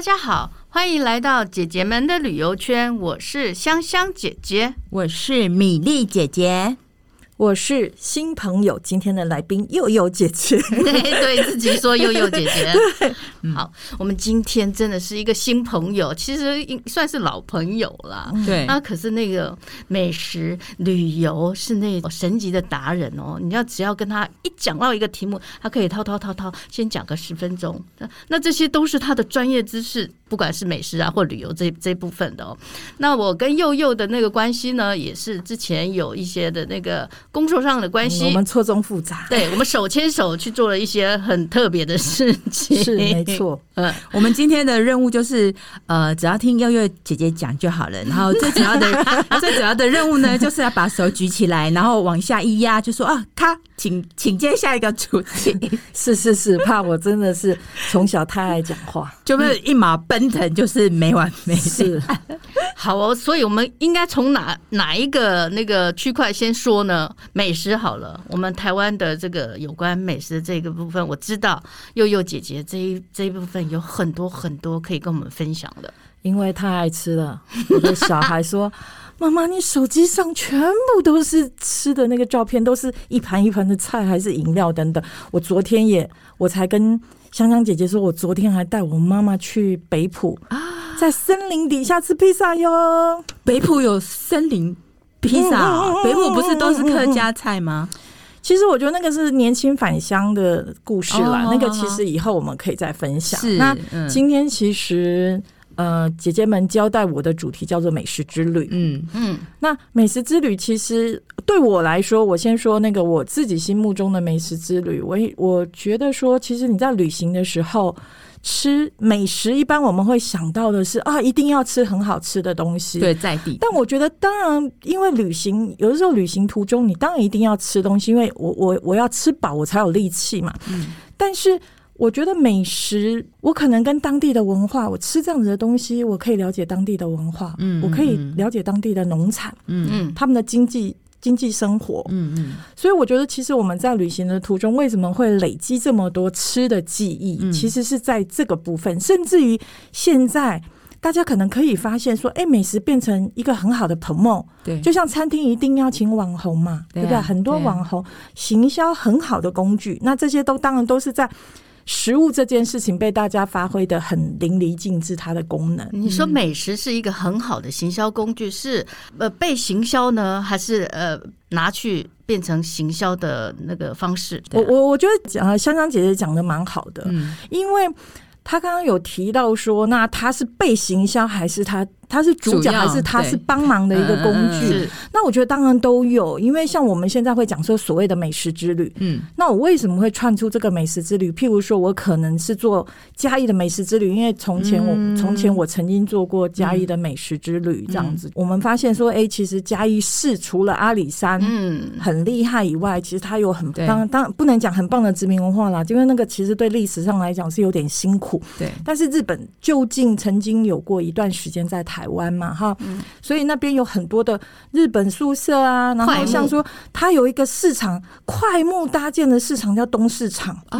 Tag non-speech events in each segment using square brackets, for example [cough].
大家好，欢迎来到姐姐们的旅游圈。我是香香姐姐，我是米粒姐姐。我是新朋友，今天的来宾祐祐姐姐，[laughs] 对，对自己说祐祐姐姐。[laughs] 好，我们今天真的是一个新朋友，其实算是老朋友了。对，那可是那个美食旅游是那种神级的达人哦。你要只要跟他一讲到一个题目，他可以滔滔滔滔先讲个十分钟。那这些都是他的专业知识，不管是美食啊或旅游这这部分的哦。那我跟佑佑的那个关系呢，也是之前有一些的那个。工作上的关系，我们错综复杂。对，我们手牵手去做了一些很特别的事情，是没错。嗯，我们今天的任务就是，呃，只要听佑佑姐姐讲就好了。然后最主要的、[laughs] 最主要的任务呢，就是要把手举起来，然后往下一压，就说啊，咔，请请接下一个主题。[laughs] 是是是，怕我真的是从小太爱讲话，就是一马奔腾，就是没完没了。好哦，所以我们应该从哪哪一个那个区块先说呢？美食好了，我们台湾的这个有关美食这个部分，我知道佑佑姐姐这一这一部分有很多很多可以跟我们分享的，因为太爱吃了。我的小孩说：“妈妈，你手机上全部都是吃的那个照片，都是一盘一盘的菜，还是饮料等等。”我昨天也，我才跟香香姐姐说，我昨天还带我妈妈去北浦啊，在森林底下吃披萨哟。北浦有森林。披萨、哦，北浦不是都是客家菜吗？其实我觉得那个是年轻返乡的故事啦，哦、那个其实以后我们可以再分享。是，那今天其实呃，姐姐们交代我的主题叫做美食之旅。嗯嗯，那美食之旅其实对我来说，我先说那个我自己心目中的美食之旅。我我觉得说，其实你在旅行的时候。吃美食，一般我们会想到的是啊，一定要吃很好吃的东西，对，在地。但我觉得，当然，因为旅行有的时候旅行途中，你当然一定要吃东西，因为我我我要吃饱，我才有力气嘛。嗯。但是我觉得美食，我可能跟当地的文化，我吃这样子的东西，我可以了解当地的文化，嗯，我可以了解当地的农产，嗯嗯，他们的经济。经济生活，嗯嗯，所以我觉得，其实我们在旅行的途中，为什么会累积这么多吃的记忆？嗯、其实是在这个部分，甚至于现在，大家可能可以发现说，哎、欸，美食变成一个很好的 promote，对，就像餐厅一定要请网红嘛，对，啊、对不对？很多网红行销很好的工具，那这些都当然都是在。食物这件事情被大家发挥的很淋漓尽致，它的功能。你说美食是一个很好的行销工具，是呃被行销呢，还是呃拿去变成行销的那个方式？我我我觉得讲香香姐姐讲的蛮好的，嗯，因为她刚刚有提到说，那她是被行销还是她？他是主角还是他是帮忙的一个工具？那我觉得当然都有，因为像我们现在会讲说所谓的美食之旅，嗯，那我为什么会串出这个美食之旅？譬如说我可能是做嘉义的美食之旅，因为从前我从前我曾经做过嘉义的美食之旅，这样子，我们发现说，哎，其实嘉义市除了阿里山嗯。很厉害以外，其实它有很当当不能讲很棒的殖民文化啦，因为那个其实对历史上来讲是有点辛苦，对。但是日本究竟曾经有过一段时间在台。台湾嘛，哈，所以那边有很多的日本宿舍啊，然后像说它有一个市场，快木搭建的市场叫东市场。啊，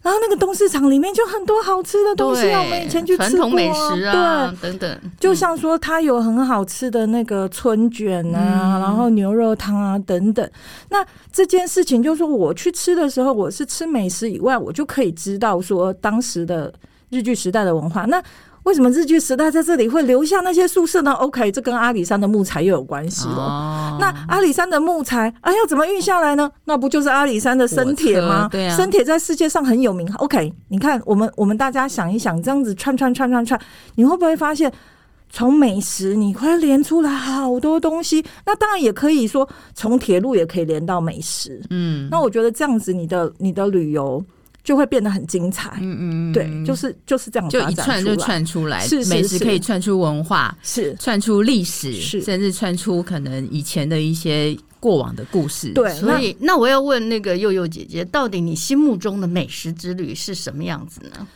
然后那个东市场里面就很多好吃的东西，我们以前去吃过，美食啊，对，等等，就像说它有很好吃的那个春卷啊，然后牛肉汤啊等等。那这件事情就是说，我去吃的时候，我是吃美食以外，我就可以知道说当时的日据时代的文化。那为什么日据时代在这里会留下那些宿舍呢？OK，这跟阿里山的木材又有关系了。哦、那阿里山的木材啊，要怎么运下来呢？那不就是阿里山的生铁吗？对啊，生铁在世界上很有名。OK，你看，我们我们大家想一想，这样子串串串串串，你会不会发现，从美食你会连出来好多东西？那当然也可以说，从铁路也可以连到美食。嗯，那我觉得这样子，你的你的旅游。就会变得很精彩，嗯嗯，对，就是就是这样，就一串就串出来，是美食可以串出文化，是。串出历史，是。甚至串出可能以前的一些过往的故事。对，所以那我要问那个佑佑姐姐，到底你心目中的美食之旅是什么样子呢？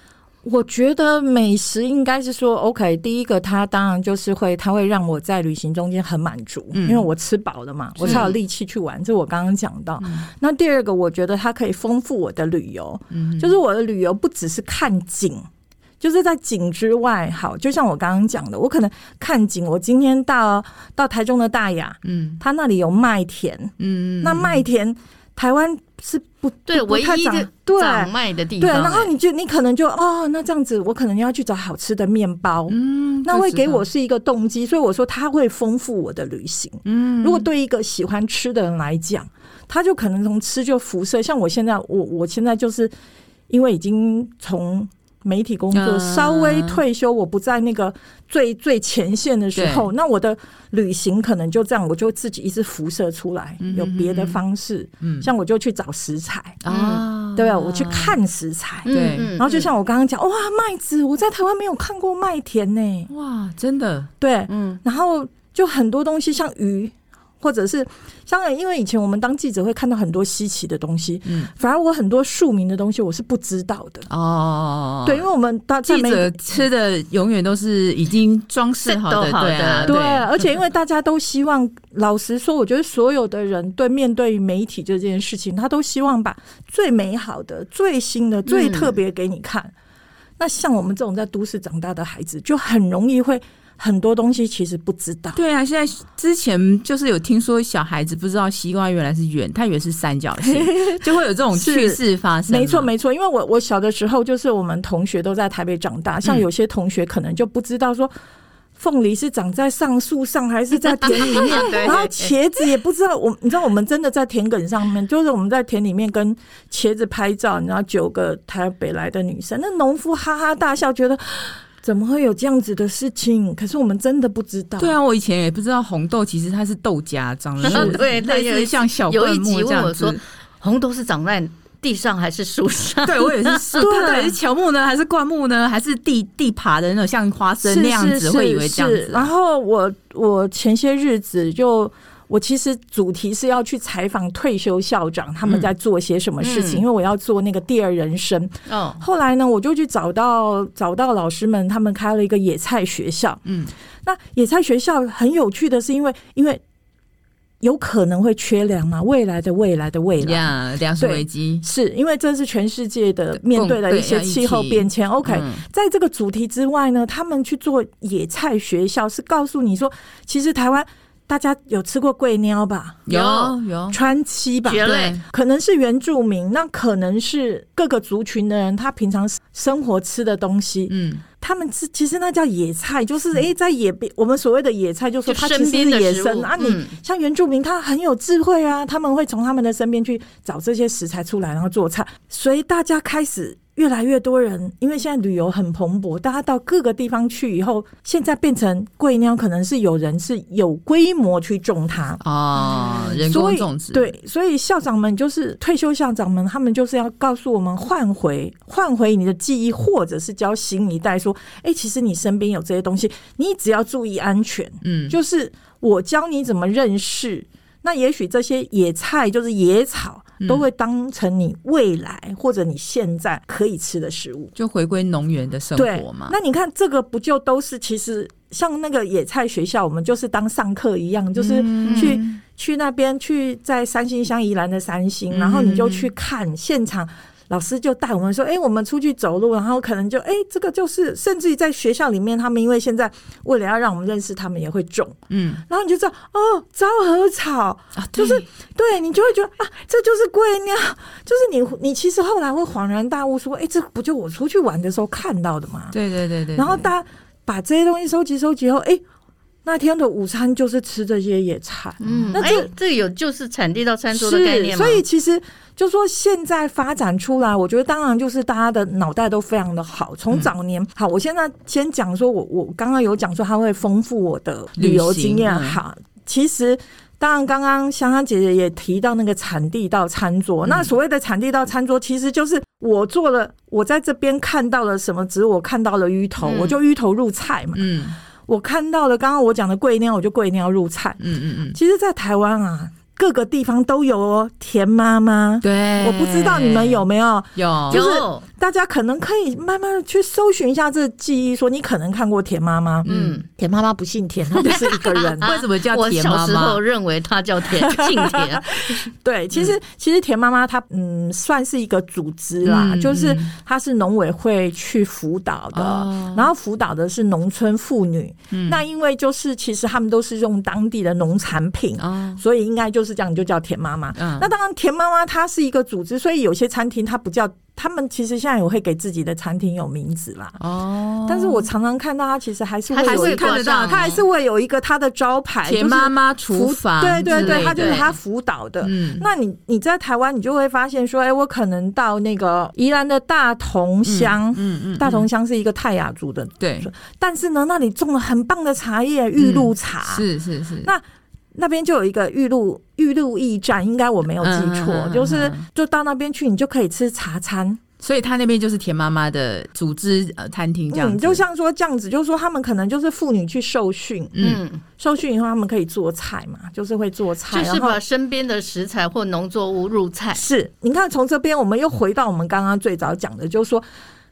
我觉得美食应该是说，OK，第一个，它当然就是会，它会让我在旅行中间很满足，嗯、因为我吃饱了嘛，我才有力气去玩。这我刚刚讲到。嗯、那第二个，我觉得它可以丰富我的旅游，嗯、就是我的旅游不只是看景。就是在景之外，好，就像我刚刚讲的，我可能看景，我今天到到台中的大雅，嗯，他那里有麦田，嗯，那麦田台湾是不对，唯一的，对。长卖的地方，对，然后你就你可能就哦，那这样子，我可能要去找好吃的面包，嗯，那会给我是一个动机，所以我说它会丰富我的旅行，嗯，如果对一个喜欢吃的人来讲，他就可能从吃就辐射，像我现在，我我现在就是因为已经从。媒体工作稍微退休，我不在那个最最前线的时候，那我的旅行可能就这样，我就自己一直辐射出来，有别的方式，嗯。像我就去找食材。啊，对啊，我去看食材，对，然后就像我刚刚讲，哇，麦子，我在台湾没有看过麦田呢，哇，真的，对，嗯，然后就很多东西像鱼。或者是像，因为以前我们当记者会看到很多稀奇的东西，嗯，反而我很多庶民的东西我是不知道的哦。对，因为我们当记者吃的永远都是已经装饰好的，对啊，对。而且因为大家都希望，老实说，我觉得所有的人对面对媒体这件事情，他都希望把最美好的、最新的、最特别给你看。那像我们这种在都市长大的孩子，就很容易会。很多东西其实不知道。对啊，现在之前就是有听说小孩子不知道西瓜原来是圆，他以为是三角形，[laughs] 就会有这种趣事发生。没错，没错。因为我我小的时候，就是我们同学都在台北长大，像有些同学可能就不知道说凤梨是长在上树上还是在田里面，[laughs] 然后茄子也不知道。我你知道，我们真的在田埂上面，就是我们在田里面跟茄子拍照，然后九个台北来的女生，那农夫哈哈大笑，觉得。怎么会有这样子的事情？可是我们真的不知道。对啊，我以前也不知道红豆其实它是豆荚，[laughs] 长得对，类似像小灌木这样子。红豆是长在地上还是树上？[laughs] 对，我也是树。对，是乔木呢，还是灌木呢？还是地地爬的那种像花生那样子？会以为这样子。然后我我前些日子就。我其实主题是要去采访退休校长，他们在做些什么事情，嗯嗯、因为我要做那个第二人生。哦，后来呢，我就去找到找到老师们，他们开了一个野菜学校。嗯，那野菜学校很有趣的是，因为因为有可能会缺粮嘛，未来的未来的未来，粮食危机是因为这是全世界的面对的一些气候变迁。OK，嗯、在这个主题之外呢，他们去做野菜学校，是告诉你说，其实台湾。大家有吃过桂鸟吧？有有川七吧？对，可能是原住民，那可能是各个族群的人，他平常生活吃的东西。嗯，他们吃其实那叫野菜，就是哎，在野边，我们所谓的野菜，就说它其实是野生啊。你像原住民，他很有智慧啊，他们会从他们的身边去找这些食材出来，然后做菜，所以大家开始。越来越多人，因为现在旅游很蓬勃，大家到各个地方去以后，现在变成贵鸟，可能是有人是有规模去种它啊，人工种植。对，所以校长们就是退休校长们，他们就是要告诉我们换回换回你的记忆，或者是教新一代说，哎、欸，其实你身边有这些东西，你只要注意安全。嗯，就是我教你怎么认识。那也许这些野菜就是野草，都会当成你未来或者你现在可以吃的食物，就回归农园的生活嘛。那你看这个不就都是其实像那个野菜学校，我们就是当上课一样，就是去、嗯、去那边去在三星乡宜兰的三星，然后你就去看现场。老师就带我们说：“哎、欸，我们出去走路，然后可能就哎、欸，这个就是，甚至于在学校里面，他们因为现在为了要让我们认识，他们也会种，嗯，然后你就知道哦，昭和草啊，就是对你就会觉得啊，这就是贵鸟，就是你你其实后来会恍然大悟说，哎、欸，这不就我出去玩的时候看到的吗？对对对对，然后大家把这些东西收集收集后，哎、欸。”那天的午餐就是吃这些野菜，嗯，那这、欸、这有就是产地到餐桌的概念吗？所以其实就说现在发展出来，我觉得当然就是大家的脑袋都非常的好。从早年、嗯、好，我现在先讲说我我刚刚有讲说它会丰富我的旅游经验。好，其实当然刚刚香香姐姐也提到那个产地到餐桌。嗯、那所谓的产地到餐桌，其实就是我做了，我在这边看到了什么，只是我看到了芋头，嗯、我就芋头入菜嘛，嗯。我看到了刚刚我讲的贵鸟，我就贵鸟入菜。嗯嗯嗯。其实，在台湾啊，各个地方都有哦。田妈妈，对，我不知道你们有没有？有，就是大家可能可以慢慢去搜寻一下这记忆，说你可能看过田妈妈，嗯，田妈妈不姓田，她就是一个人。[laughs] 为什么叫田妈妈？我小时候认为她叫田，姓田。[laughs] 对，其实其实田妈妈她嗯算是一个组织啦，就是她是农委会去辅导的，然后辅导的是农村妇女。那因为就是其实他们都是用当地的农产品，所以应该就是这样，就叫田妈妈。那当然田妈妈她是一个组织，所以有些餐厅它不叫。他们其实现在也会给自己的餐厅有名字啦。哦，但是我常常看到他其实还是会有一个看得到，他还是会有一个他的招牌，田妈妈厨房。对对对，他就是他辅导的。嗯，那你你在台湾，你就会发现说，哎，我可能到那个宜兰的大同乡，嗯嗯，大同乡是一个泰雅族的，对。但是呢，那里种了很棒的茶叶，玉露茶。是是是。那那边就有一个玉露玉露驿站，应该我没有记错，就是就到那边去，你就可以吃茶餐。所以他那边就是田妈妈的组织呃餐厅这样子，嗯，就像说这样子，就是说他们可能就是妇女去受训，嗯，受训以后他们可以做菜嘛，就是会做菜，就是把身边的食材或农作物入菜。是，你看从这边我们又回到我们刚刚最早讲的，就是说。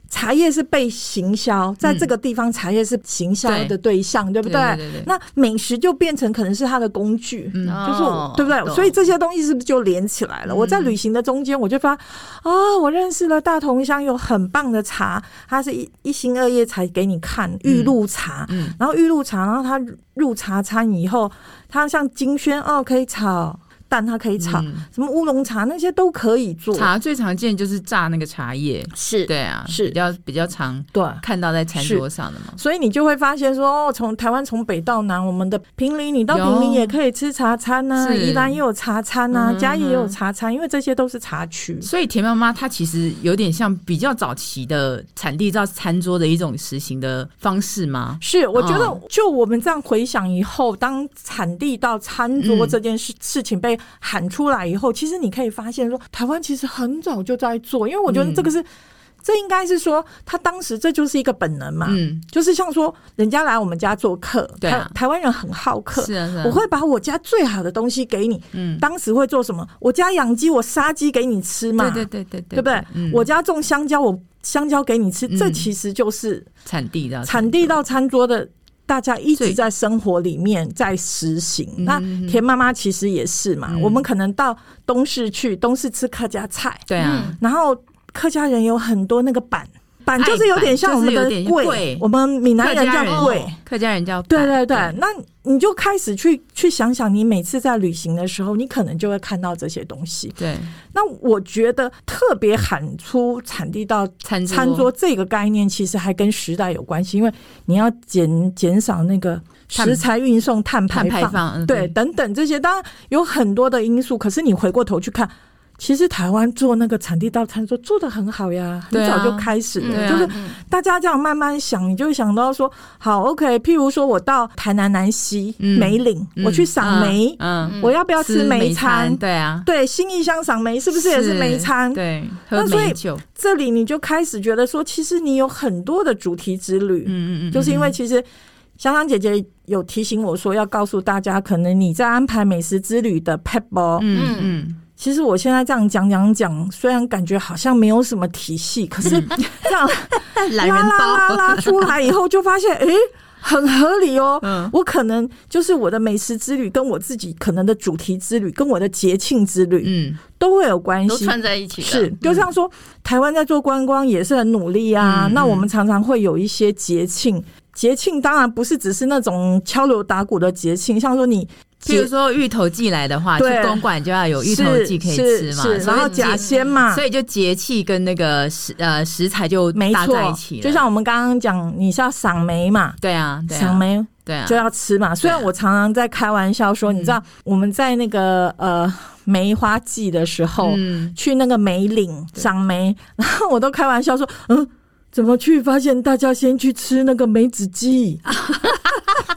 茶叶是被行销，在这个地方，茶叶是行销的对象，对不对？那美食就变成可能是它的工具，就是对不对？所以这些东西是不是就连起来了？我在旅行的中间，我就发啊，我认识了大同乡有很棒的茶，它是一一心二叶才给你看玉露茶，然后玉露茶，然后它入茶餐以后，它像金萱哦，可以炒。但它可以炒，什么乌龙茶那些都可以做。茶最常见就是榨那个茶叶，是对啊，是。比较比较常对。看到在餐桌上的嘛。所以你就会发现说，哦，从台湾从北到南，我们的平林，你到平林也可以吃茶餐呐，宜兰也有茶餐呐，嘉义也有茶餐，因为这些都是茶区。所以田妈妈她其实有点像比较早期的产地到餐桌的一种实行的方式吗？是，我觉得就我们这样回想以后，当产地到餐桌这件事事情被喊出来以后，其实你可以发现说，台湾其实很早就在做，因为我觉得这个是，嗯、这应该是说，他当时这就是一个本能嘛，嗯，就是像说，人家来我们家做客，对、啊，台湾人很好客，是啊，是啊，我会把我家最好的东西给你，嗯，当时会做什么？我家养鸡，我杀鸡给你吃嘛，对对对对，对不对？嗯、我家种香蕉，我香蕉给你吃，嗯、这其实就是产地的产地到餐桌的。大家一直在生活里面在实行。那田妈妈其实也是嘛。我们可能到东市去，东市吃客家菜，对啊。然后客家人有很多那个板板，就是有点像我们的贵，我们闽南人叫贵，客家人叫。对对对，那你就开始去去想想，你每次在旅行的时候，你可能就会看到这些东西。对。那我觉得特别喊出产地到餐餐桌这个概念，其实还跟时代有关系，因为你要减减少那个食材运送碳排放，对，等等这些，当然有很多的因素。可是你回过头去看。其实台湾做那个产地到餐桌做的很好呀，很早就开始了。就是大家这样慢慢想，你就想到说，好，OK。譬如说我到台南南西梅岭，我去赏梅，嗯，我要不要吃梅餐？对啊，对，新义乡赏梅是不是也是梅餐？对，那所以这里你就开始觉得说，其实你有很多的主题之旅，嗯嗯嗯，就是因为其实香香姐姐有提醒我说，要告诉大家，可能你在安排美食之旅的撇步，嗯嗯。其实我现在这样讲讲讲，虽然感觉好像没有什么体系，可是这样 [laughs] 拉拉拉拉出来以后，就发现哎、欸，很合理哦。嗯，我可能就是我的美食之旅，跟我自己可能的主题之旅，跟我的节庆之旅，嗯，都会有关系，都串在一起。是，就像说台湾在做观光也是很努力啊。那我们常常会有一些节庆，节庆当然不是只是那种敲锣打鼓的节庆，像说你。比如说芋头季来的话，去公馆就要有芋头季可以吃嘛，然后甲仙嘛，所以就节气跟那个食呃食材就搭在一起。就像我们刚刚讲，你是要赏梅嘛，对啊，赏梅对啊，就要吃嘛。虽然我常常在开玩笑说，你知道我们在那个呃梅花季的时候，去那个梅岭赏梅，然后我都开玩笑说，嗯，怎么去发现大家先去吃那个梅子鸡。[laughs]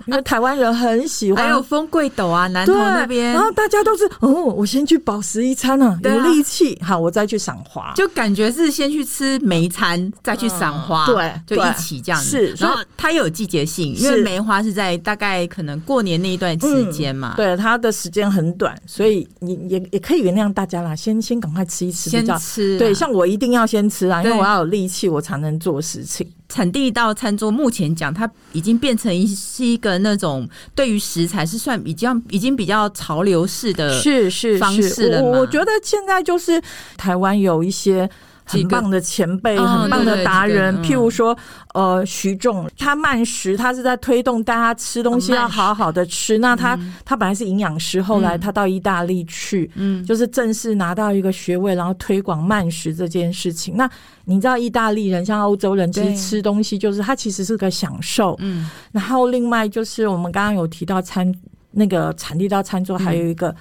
因为台湾人很喜欢，还有丰贵斗啊，南投那边，然后大家都是哦，我先去饱食一餐啊，有力气，好，我再去赏花，就感觉是先去吃梅餐，再去赏花，对，就一起这样子。是，然后它有季节性，因为梅花是在大概可能过年那一段时间嘛，对，它的时间很短，所以你也也可以原谅大家啦，先先赶快吃一吃，先吃，对，像我一定要先吃啊，因为我要有力气，我才能做事情。产地到餐桌，目前讲它已经变成一是一个那种对于食材是算比较已经比较潮流式的是是方式了。我我觉得现在就是台湾有一些。很棒的前辈，很棒的达人，譬如说，呃，徐仲，他慢食，他是在推动大家吃东西要好好的吃。那他他本来是营养师，后来他到意大利去，嗯，就是正式拿到一个学位，然后推广慢食这件事情。那你知道，意大利人像欧洲人，其实吃东西就是他其实是个享受，嗯。然后另外就是我们刚刚有提到餐那个产地到餐桌，还有一个。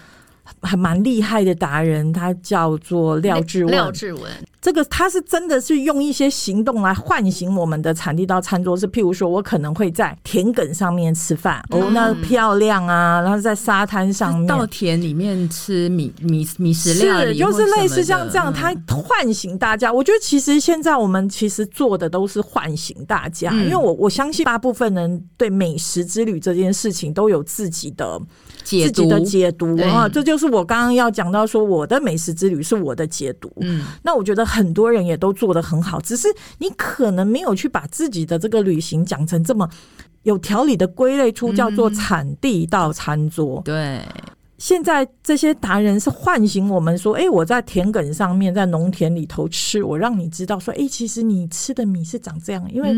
还蛮厉害的达人，他叫做廖志文。廖志文，这个他是真的是用一些行动来唤醒我们的产地到餐桌。是譬如说，我可能会在田埂上面吃饭，嗯、哦，那漂亮啊！然后在沙滩上面，稻田里面吃米米米食料理，是就是类似像这样，他唤醒大家。我觉得其实现在我们其实做的都是唤醒大家，嗯、因为我我相信大部分人对美食之旅这件事情都有自己的。自己的解读啊，这就是我刚刚要讲到说，我的美食之旅是我的解读。嗯，那我觉得很多人也都做得很好，只是你可能没有去把自己的这个旅行讲成这么有条理的归类出叫做产地到餐桌。对。现在这些达人是唤醒我们说：“哎，我在田埂上面，在农田里头吃，我让你知道说，哎，其实你吃的米是长这样。因为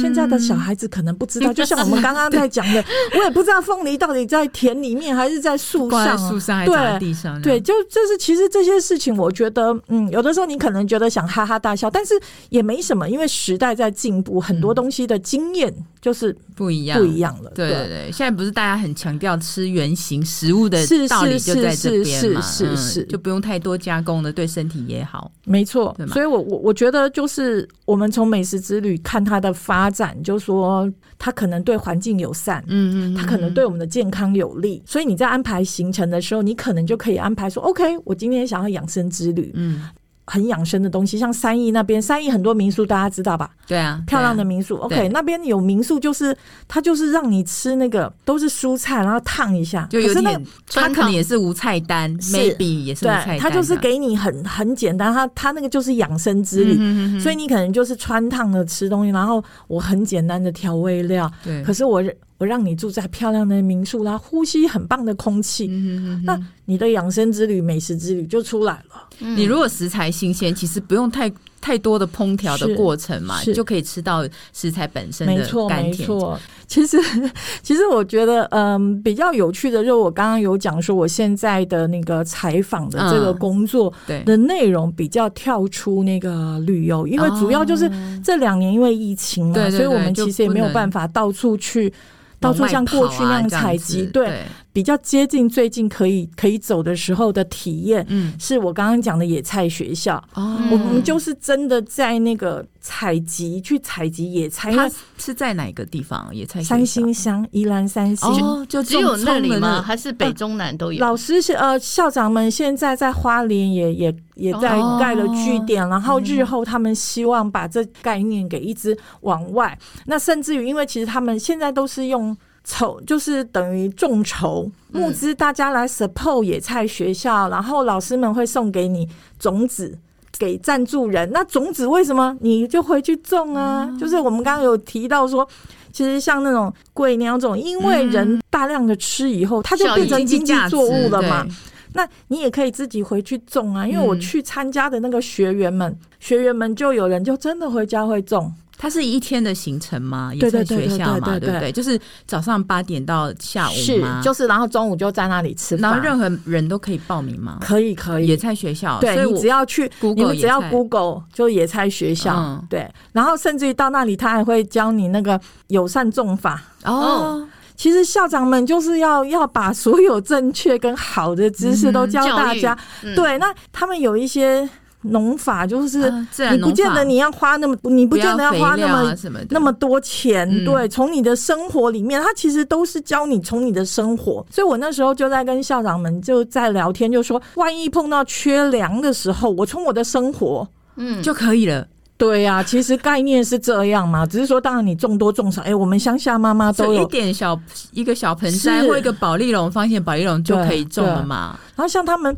现在的小孩子可能不知道，[laughs] 就像我们刚刚在讲的，我也不知道凤梨到底在田里面还是在树上，树上还是在地上。对，就就是其实这些事情，我觉得，嗯，有的时候你可能觉得想哈哈大笑，但是也没什么，因为时代在进步，很多东西的经验就是不一样，不一样了。对对对，现在不是大家很强调吃原形食物的。道理就在这边嘛，是是是，就不用太多加工的，对身体也好。没错，所以我我我觉得就是我们从美食之旅看它的发展，就说它可能对环境友善，嗯嗯，它可能对我们的健康有利。所以你在安排行程的时候，你可能就可以安排说，OK，我今天想要养生之旅，嗯。很养生的东西，像三义那边，三义很多民宿，大家知道吧？对啊，漂亮的民宿。啊、OK，那边有民宿，就是它就是让你吃那个都是蔬菜，然后烫一下，就有点。它可能也是无菜单，maybe 也是无菜单。它就是给你很很简单，它它那个就是养生之旅，嗯、哼哼哼，所以你可能就是穿烫的吃东西，然后我很简单的调味料，对，可是我。我让你住在漂亮的民宿，啦呼吸很棒的空气，嗯、那你的养生之旅、美食之旅就出来了。嗯、你如果食材新鲜，其实不用太太多的烹调的过程嘛，就可以吃到食材本身的甘甜。没错，没错。其实，[laughs] 其实我觉得，嗯，比较有趣的，就是我刚刚有讲说，我现在的那个采访的这个工作的内容比较跳出那个旅游，因为主要就是这两年因为疫情嘛，所以我们其实也没有办法到处去。到处像过去那样采集，对，比较接近最近可以可以走的时候的体验。嗯，是我刚刚讲的野菜学校。哦，我们就是真的在那个采集去采集野菜。它是在哪个地方？野菜？三星乡，宜兰三星。哦，就只有那里吗？还是北中南都有？老师是呃，校长们现在在花莲也也也在盖了据点，然后日后他们希望把这概念给一直往外。那甚至于，因为其实他们现在都是用。筹就是等于众筹募资，大家来 support 野菜学校，嗯、然后老师们会送给你种子给赞助人。那种子为什么你就回去种啊？嗯、就是我们刚刚有提到说，其实像那种贵鸟种，因为人大量的吃以后，它就变成经济作物了嘛。那你也可以自己回去种啊。因为我去参加的那个学员们，嗯、学员们就有人就真的回家会种。它是一天的行程吗？也在学校嘛，对不对？就是早上八点到下午？是，就是，然后中午就在那里吃饭。然后任何人都可以报名吗？可以，可以。野菜学校，对，你只要去，你们只要 Google 就野菜学校，嗯、对。然后甚至于到那里，他还会教你那个友善种法。哦，其实校长们就是要要把所有正确跟好的知识都教大家。嗯、对，那他们有一些。农法，就是你不见得你要花那么，你不见得要花那么啊、那么多钱。嗯、对，从你的生活里面，他其实都是教你从你的生活。所以我那时候就在跟校长们就在聊天，就说万一碰到缺粮的时候，我从我的生活嗯就可以了。对呀、啊，其实概念是这样嘛，[laughs] 只是说当然你种多种少，哎，我们乡下妈妈都有一点小一个小盆栽或一个保丽龙，发现保丽龙就可以种了嘛。然后像他们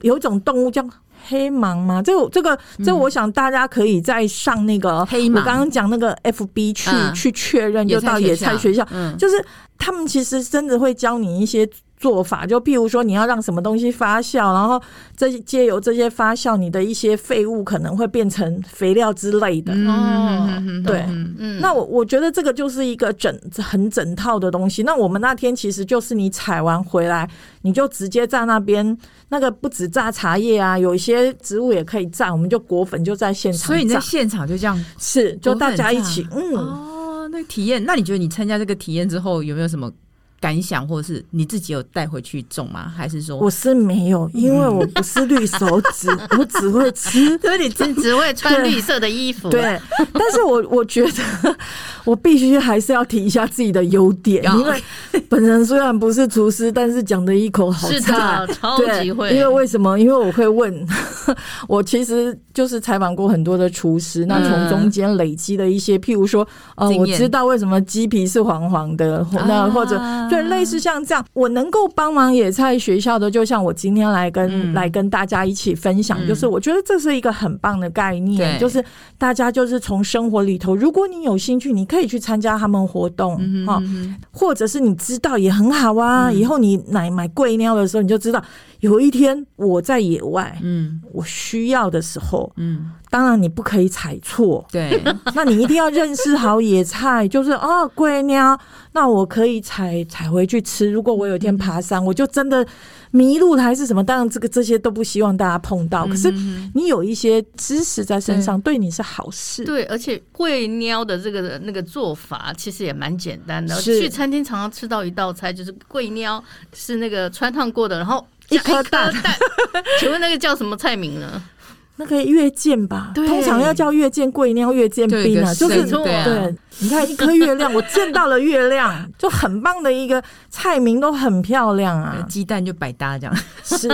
有一种动物叫黑芒吗，这个这个这，我想大家可以再上那个黑芒，我刚刚讲那个 FB 去、嗯、去确认，就到野菜学校，嗯，就是他们其实真的会教你一些。做法就譬如说，你要让什么东西发酵，然后这借由这些发酵，你的一些废物可能会变成肥料之类的。哦，对，嗯，那我我觉得这个就是一个整很整套的东西。那我们那天其实就是你采完回来，你就直接在那边，那个不止榨茶叶啊，有一些植物也可以榨，我们就果粉就在现场。所以你在现场就这样是，就大家一起，嗯，哦，那体验，那你觉得你参加这个体验之后有没有什么？感想，或者是你自己有带回去种吗？还是说我是没有，因为我不是绿手指，[laughs] 我只会吃，所以你只 [laughs] 只会穿绿色的衣服。对，对但是我我觉得我必须还是要提一下自己的优点，因为本人虽然不是厨师，但是讲的一口好菜，是的，超级会。因为为什么？因为我会问，[laughs] 我其实就是采访过很多的厨师，那从中间累积的一些，譬如说，呃，我知道为什么鸡皮是黄黄的，那或者。对，类似像这样，我能够帮忙野菜学校的，就像我今天来跟、嗯、来跟大家一起分享，嗯、就是我觉得这是一个很棒的概念，就是大家就是从生活里头，如果你有兴趣，你可以去参加他们活动，哈、嗯，或者是你知道也很好啊，嗯、以后你买买贵尿的时候，你就知道。有一天我在野外，嗯，我需要的时候，嗯，当然你不可以踩错，对，[laughs] 那你一定要认识好野菜，就是哦，贵鸟，那我可以采采回去吃。如果我有一天爬山，我就真的迷路了还是什么，当然这个这些都不希望大家碰到。可是你有一些知识在身上，对你是好事。对，而且贵鸟的这个那个做法其实也蛮简单的。去餐厅常常吃到一道菜，就是贵鸟是那个穿烫过的，然后。一颗蛋，[laughs] 请问那个叫什么菜名呢？那个月见吧，通常要叫月见贵，一定要、月见冰啊，就是对。你看一颗月亮，我见到了月亮，就很棒的一个菜名，都很漂亮啊。[laughs] 鸡蛋就百搭这样，是。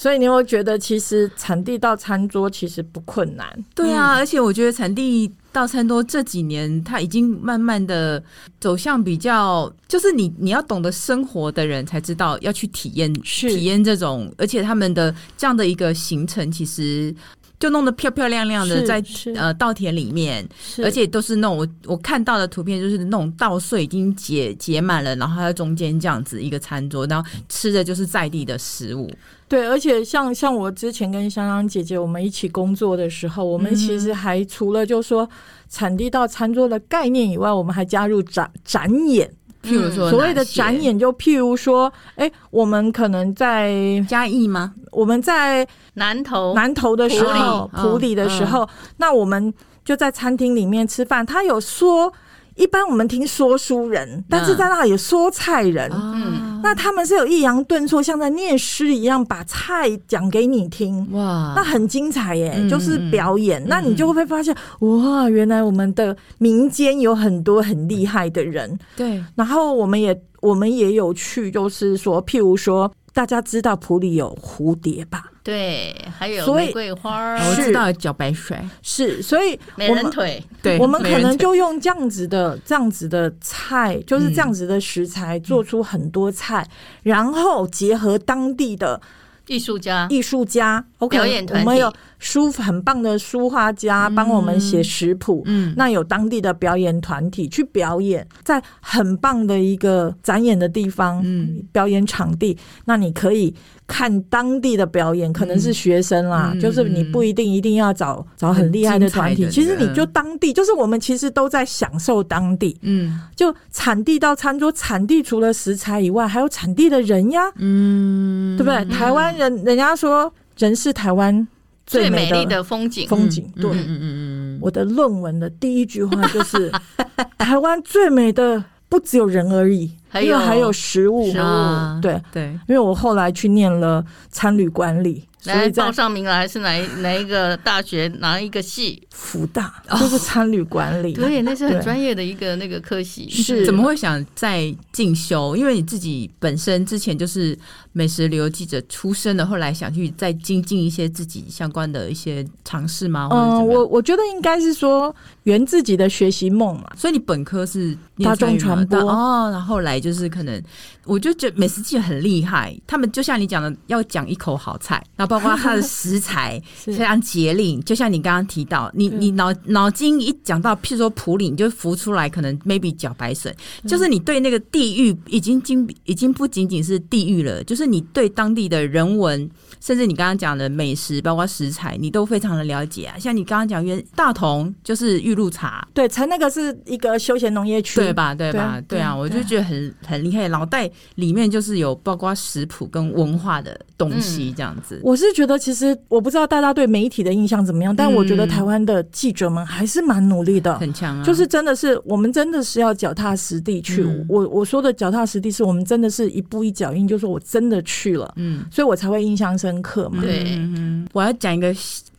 所以你会觉得，其实产地到餐桌其实不困难。对啊，而且我觉得产地到餐桌这几年，它已经慢慢的走向比较，就是你你要懂得生活的人才知道要去体验，体验这种，而且他们的这样的一个行程，其实。就弄得漂漂亮亮的，在呃稻田里面，而且都是那种我我看到的图片，就是那种稻穗已经结结满了，然后在中间这样子一个餐桌，然后吃的就是在地的食物。对，而且像像我之前跟香香姐姐我们一起工作的时候，我们其实还除了就说产地到餐桌的概念以外，我们还加入展展演。譬如说，所谓的展演，就譬如说，哎，我们可能在嘉义吗？我们在南投，南投的时候，埔里的时候，那我们就在餐厅里面吃饭。他有说。一般我们听说书人，但是在那里有说菜人，嗯，那他们是有抑扬顿挫，像在念诗一样，把菜讲给你听，哇，那很精彩耶，嗯、就是表演，嗯、那你就会发现，哇，原来我们的民间有很多很厉害的人，对，然后我们也我们也有去，就是说，譬如说。大家知道普里有蝴蝶吧？对，还有玫瑰花。我知道茭白水是，所以美人腿。对，我们可能就用这样子的、这样子的菜，就是这样子的食材，做出很多菜，嗯、然后结合当地的。艺术家，艺术家，OK，表演团体，我们有书很棒的书画家帮我们写食谱，嗯，那有当地的表演团体去表演，在很棒的一个展演的地方，嗯，表演场地，那你可以看当地的表演，可能是学生啦，嗯、就是你不一定一定要找找很厉害的团体，其实你就当地，就是我们其实都在享受当地，嗯，就产地到餐桌，产地除了食材以外，还有产地的人呀，嗯，对不对？台湾。人人家说，人是台湾最美丽的风景。风景，对，嗯嗯嗯。我的论文的第一句话就是：[laughs] 台湾最美的不只有人而已，还有还有食物。食物，对对。因为我后来去念了餐旅管理，来报上名来是哪一 [sighs] 哪一个大学哪一个系？福大就是参旅管理，对，那是很专业的一个那个科系。是怎么会想再进修？因为你自己本身之前就是美食旅游记者出身的，后来想去再精进一些自己相关的一些尝试吗？嗯，我我觉得应该是说圆自己的学习梦嘛。所以你本科是大众传播哦，然后后来就是可能，我就觉得美食记者很厉害，他们就像你讲的，要讲一口好菜，然后包括它的食材 [laughs] 非常节令，就像你刚刚提到你。你脑脑筋一讲到，譬如说埔里，你就浮出来，可能 maybe 茭白笋，就是你对那个地域已经经已经不仅仅是地域了，就是你对当地的人文，甚至你刚刚讲的美食，包括食材，你都非常的了解啊。像你刚刚讲，原大同就是玉露茶，对，才那个是一个休闲农业区，对吧？对吧？对啊，我就觉得很很厉害，脑袋里面就是有包括食谱跟文化的东西这样子。我是觉得，其实我不知道大家对媒体的印象怎么样，但我觉得台湾的。记者们还是蛮努力的，很强啊！就是真的是我们真的是要脚踏实地去。嗯、我我说的脚踏实地，是我们真的是一步一脚印，就是我真的去了，嗯，所以我才会印象深刻嘛。对，嗯、我要讲一个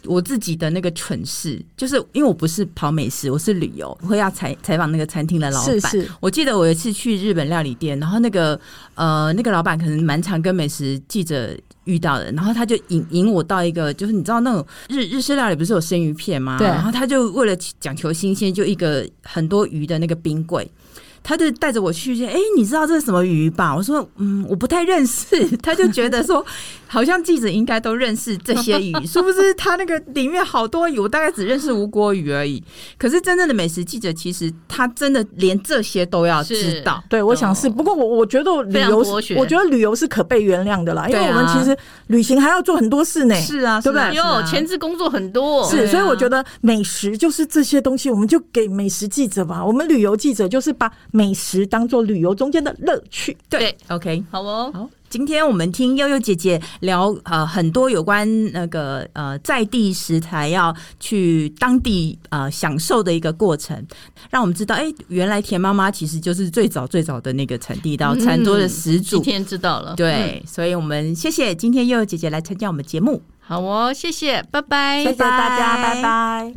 我自己的那个蠢事，就是因为我不是跑美食，我是旅游，我会要采采访那个餐厅的老板。是是，我记得我有一次去日本料理店，然后那个呃那个老板可能蛮常跟美食记者。遇到的，然后他就引引我到一个，就是你知道那种日日式料理不是有生鱼片吗？对，然后他就为了讲求新鲜，就一个很多鱼的那个冰柜。他就带着我去，哎、欸，你知道这是什么鱼吧？我说，嗯，我不太认识。[laughs] 他就觉得说，好像记者应该都认识这些鱼，[laughs] 是不是？他那个里面好多鱼，我大概只认识吴郭鱼而已。可是真正的美食记者，其实他真的连这些都要知道。对，我想是。不过我我觉得旅游，我觉得旅游是可被原谅的啦，因为我们其实旅行还要做很多事呢。是啊，对不对？有前置工作很多。是，所以我觉得美食就是这些东西，我们就给美食记者吧。我们旅游记者就是把。美食当做旅游中间的乐趣，对，对，OK，好哦。好，今天我们听悠悠姐姐聊呃很多有关那个呃在地食材要去当地呃享受的一个过程，让我们知道，哎、欸，原来田妈妈其实就是最早最早的那个产地到餐桌的始祖。今天知道了，对，嗯、所以我们谢谢今天悠悠姐姐来参加我们节目。好哦，谢谢，拜拜，谢谢大家，拜拜。